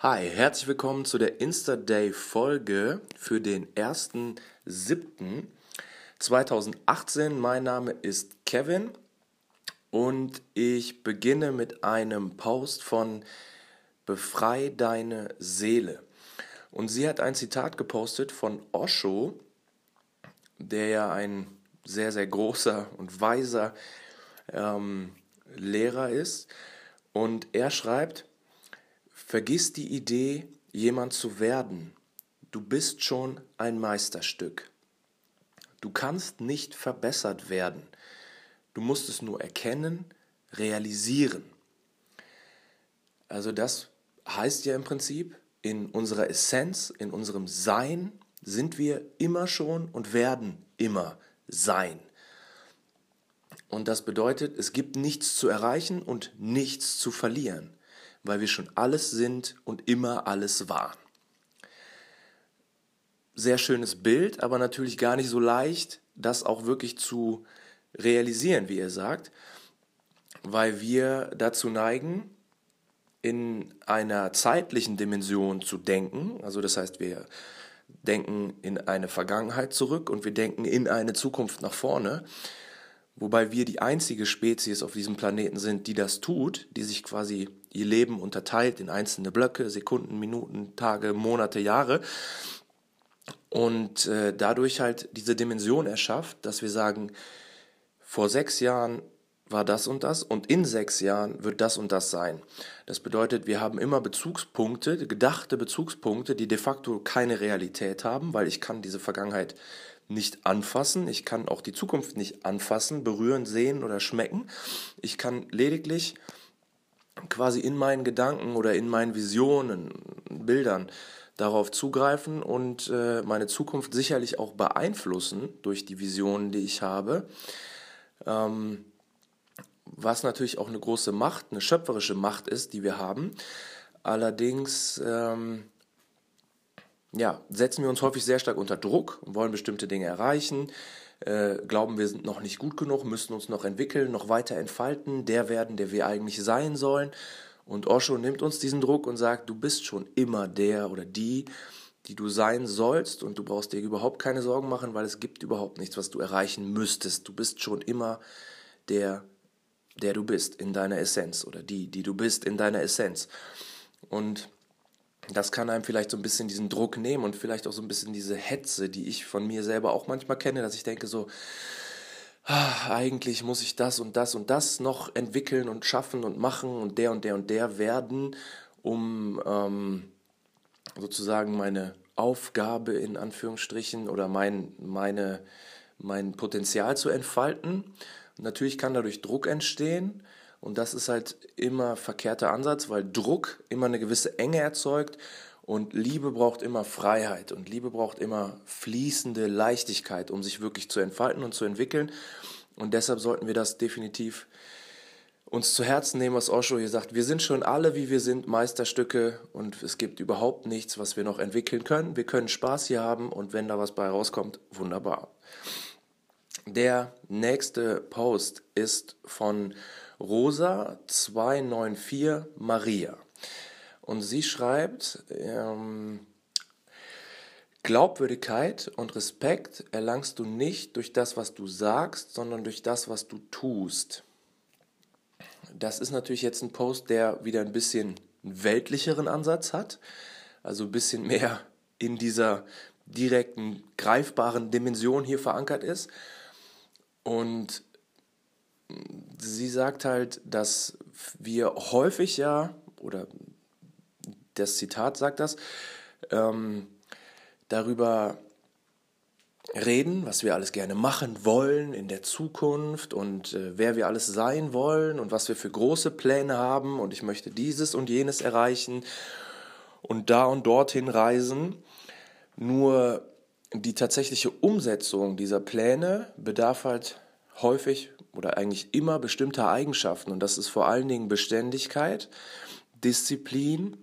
Hi, herzlich willkommen zu der Insta-Day-Folge für den 1.7.2018. Mein Name ist Kevin und ich beginne mit einem Post von Befrei deine Seele. Und sie hat ein Zitat gepostet von Osho, der ja ein sehr, sehr großer und weiser ähm, Lehrer ist. Und er schreibt, Vergiss die Idee, jemand zu werden. Du bist schon ein Meisterstück. Du kannst nicht verbessert werden. Du musst es nur erkennen, realisieren. Also das heißt ja im Prinzip, in unserer Essenz, in unserem Sein sind wir immer schon und werden immer sein. Und das bedeutet, es gibt nichts zu erreichen und nichts zu verlieren weil wir schon alles sind und immer alles waren. Sehr schönes Bild, aber natürlich gar nicht so leicht, das auch wirklich zu realisieren, wie ihr sagt, weil wir dazu neigen, in einer zeitlichen Dimension zu denken. Also das heißt, wir denken in eine Vergangenheit zurück und wir denken in eine Zukunft nach vorne wobei wir die einzige Spezies auf diesem Planeten sind, die das tut, die sich quasi ihr Leben unterteilt in einzelne Blöcke, Sekunden, Minuten, Tage, Monate, Jahre und äh, dadurch halt diese Dimension erschafft, dass wir sagen, vor sechs Jahren war das und das und in sechs Jahren wird das und das sein. Das bedeutet, wir haben immer Bezugspunkte, gedachte Bezugspunkte, die de facto keine Realität haben, weil ich kann diese Vergangenheit nicht anfassen. Ich kann auch die Zukunft nicht anfassen, berühren, sehen oder schmecken. Ich kann lediglich quasi in meinen Gedanken oder in meinen Visionen, Bildern darauf zugreifen und äh, meine Zukunft sicherlich auch beeinflussen durch die Visionen, die ich habe. Ähm, was natürlich auch eine große Macht, eine schöpferische Macht ist, die wir haben. Allerdings ähm, ja, setzen wir uns häufig sehr stark unter Druck und wollen bestimmte Dinge erreichen, äh, glauben, wir sind noch nicht gut genug, müssen uns noch entwickeln, noch weiter entfalten, der werden, der wir eigentlich sein sollen. Und Osho nimmt uns diesen Druck und sagt, du bist schon immer der oder die, die du sein sollst und du brauchst dir überhaupt keine Sorgen machen, weil es gibt überhaupt nichts, was du erreichen müsstest. Du bist schon immer der, der du bist in deiner Essenz oder die, die du bist in deiner Essenz. Und das kann einem vielleicht so ein bisschen diesen Druck nehmen und vielleicht auch so ein bisschen diese Hetze, die ich von mir selber auch manchmal kenne, dass ich denke so, ah, eigentlich muss ich das und das und das noch entwickeln und schaffen und machen und der und der und der werden, um ähm, sozusagen meine Aufgabe in Anführungsstrichen oder mein, meine, mein Potenzial zu entfalten. Natürlich kann dadurch Druck entstehen und das ist halt immer verkehrter Ansatz, weil Druck immer eine gewisse Enge erzeugt und Liebe braucht immer Freiheit und Liebe braucht immer fließende Leichtigkeit, um sich wirklich zu entfalten und zu entwickeln. Und deshalb sollten wir das definitiv uns zu Herzen nehmen, was Osho hier sagt. Wir sind schon alle, wie wir sind, Meisterstücke und es gibt überhaupt nichts, was wir noch entwickeln können. Wir können Spaß hier haben und wenn da was bei rauskommt, wunderbar. Der nächste Post ist von Rosa 294 Maria. Und sie schreibt, ähm, Glaubwürdigkeit und Respekt erlangst du nicht durch das, was du sagst, sondern durch das, was du tust. Das ist natürlich jetzt ein Post, der wieder ein bisschen weltlicheren Ansatz hat, also ein bisschen mehr in dieser direkten, greifbaren Dimension hier verankert ist. Und sie sagt halt, dass wir häufig ja, oder das Zitat sagt das, ähm, darüber reden, was wir alles gerne machen wollen in der Zukunft und äh, wer wir alles sein wollen und was wir für große Pläne haben und ich möchte dieses und jenes erreichen und da und dorthin reisen. Nur die tatsächliche Umsetzung dieser Pläne bedarf halt häufig oder eigentlich immer bestimmte Eigenschaften und das ist vor allen Dingen Beständigkeit, Disziplin,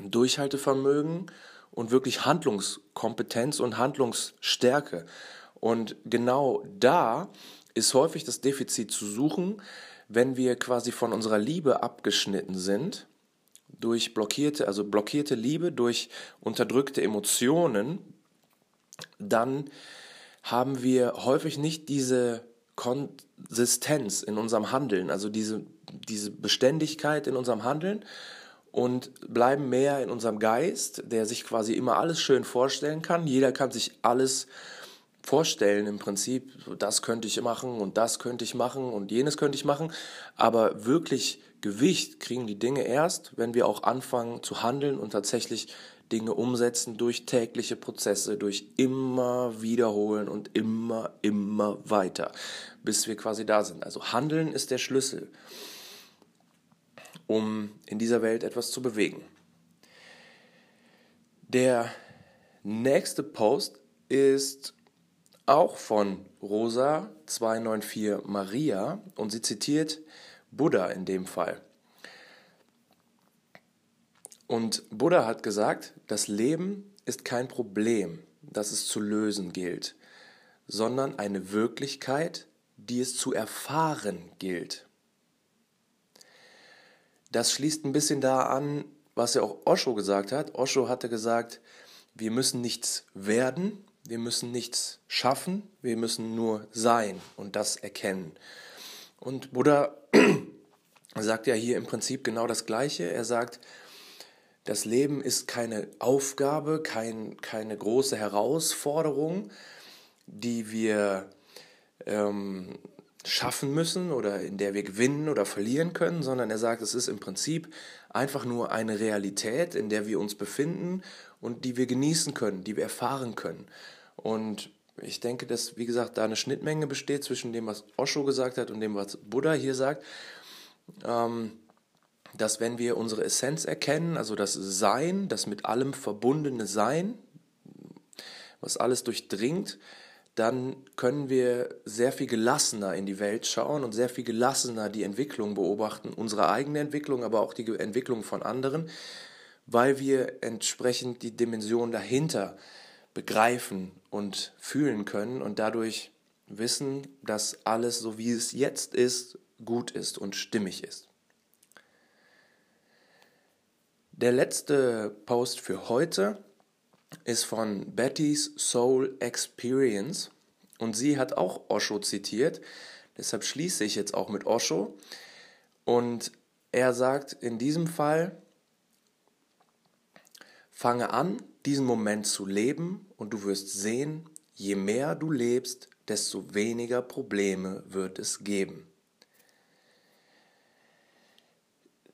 Durchhaltevermögen und wirklich Handlungskompetenz und Handlungsstärke. Und genau da ist häufig das Defizit zu suchen, wenn wir quasi von unserer Liebe abgeschnitten sind, durch blockierte, also blockierte Liebe, durch unterdrückte Emotionen, dann haben wir häufig nicht diese Konsistenz in unserem Handeln, also diese, diese Beständigkeit in unserem Handeln und bleiben mehr in unserem Geist, der sich quasi immer alles schön vorstellen kann. Jeder kann sich alles vorstellen im Prinzip, das könnte ich machen und das könnte ich machen und jenes könnte ich machen, aber wirklich Gewicht kriegen die Dinge erst, wenn wir auch anfangen zu handeln und tatsächlich Dinge umsetzen durch tägliche Prozesse, durch immer wiederholen und immer, immer weiter, bis wir quasi da sind. Also Handeln ist der Schlüssel, um in dieser Welt etwas zu bewegen. Der nächste Post ist auch von Rosa 294 Maria und sie zitiert Buddha in dem Fall. Und Buddha hat gesagt, das Leben ist kein Problem, das es zu lösen gilt, sondern eine Wirklichkeit, die es zu erfahren gilt. Das schließt ein bisschen da an, was ja auch Osho gesagt hat. Osho hatte gesagt, wir müssen nichts werden, wir müssen nichts schaffen, wir müssen nur sein und das erkennen. Und Buddha sagt ja hier im Prinzip genau das Gleiche. Er sagt, das Leben ist keine Aufgabe, kein, keine große Herausforderung, die wir ähm, schaffen müssen oder in der wir gewinnen oder verlieren können, sondern er sagt, es ist im Prinzip einfach nur eine Realität, in der wir uns befinden und die wir genießen können, die wir erfahren können. Und ich denke, dass, wie gesagt, da eine Schnittmenge besteht zwischen dem, was Osho gesagt hat und dem, was Buddha hier sagt. Ähm, dass wenn wir unsere Essenz erkennen, also das Sein, das mit allem verbundene Sein, was alles durchdringt, dann können wir sehr viel gelassener in die Welt schauen und sehr viel gelassener die Entwicklung beobachten, unsere eigene Entwicklung, aber auch die Entwicklung von anderen, weil wir entsprechend die Dimension dahinter begreifen und fühlen können und dadurch wissen, dass alles so wie es jetzt ist, gut ist und stimmig ist. Der letzte Post für heute ist von Betty's Soul Experience und sie hat auch Osho zitiert. Deshalb schließe ich jetzt auch mit Osho. Und er sagt in diesem Fall, fange an, diesen Moment zu leben und du wirst sehen, je mehr du lebst, desto weniger Probleme wird es geben.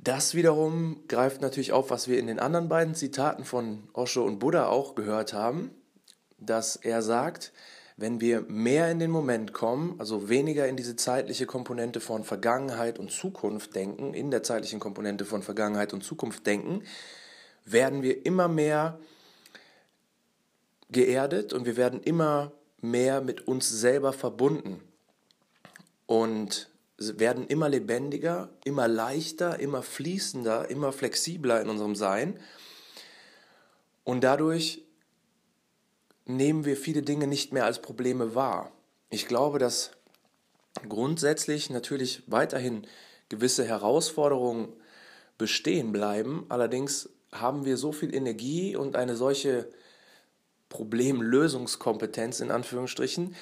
Das wiederum greift natürlich auf, was wir in den anderen beiden Zitaten von Osho und Buddha auch gehört haben, dass er sagt, wenn wir mehr in den Moment kommen, also weniger in diese zeitliche Komponente von Vergangenheit und Zukunft denken, in der zeitlichen Komponente von Vergangenheit und Zukunft denken, werden wir immer mehr geerdet und wir werden immer mehr mit uns selber verbunden. Und werden immer lebendiger, immer leichter, immer fließender, immer flexibler in unserem Sein. Und dadurch nehmen wir viele Dinge nicht mehr als Probleme wahr. Ich glaube, dass grundsätzlich natürlich weiterhin gewisse Herausforderungen bestehen bleiben. Allerdings haben wir so viel Energie und eine solche Problemlösungskompetenz in Anführungsstrichen,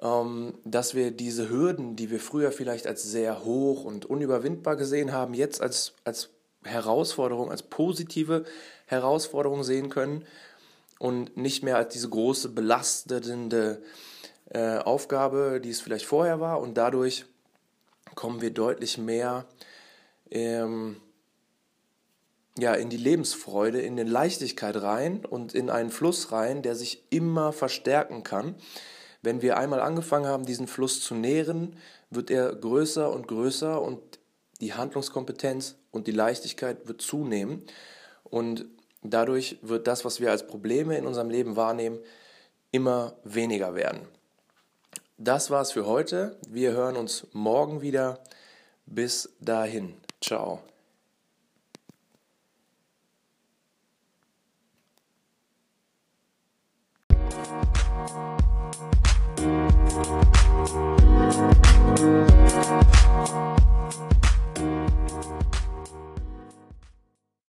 dass wir diese Hürden, die wir früher vielleicht als sehr hoch und unüberwindbar gesehen haben, jetzt als, als Herausforderung, als positive Herausforderung sehen können und nicht mehr als diese große belastende äh, Aufgabe, die es vielleicht vorher war. Und dadurch kommen wir deutlich mehr ähm, ja, in die Lebensfreude, in den Leichtigkeit rein und in einen Fluss rein, der sich immer verstärken kann. Wenn wir einmal angefangen haben, diesen Fluss zu nähren, wird er größer und größer und die Handlungskompetenz und die Leichtigkeit wird zunehmen. Und dadurch wird das, was wir als Probleme in unserem Leben wahrnehmen, immer weniger werden. Das war's für heute. Wir hören uns morgen wieder. Bis dahin. Ciao. Thank you.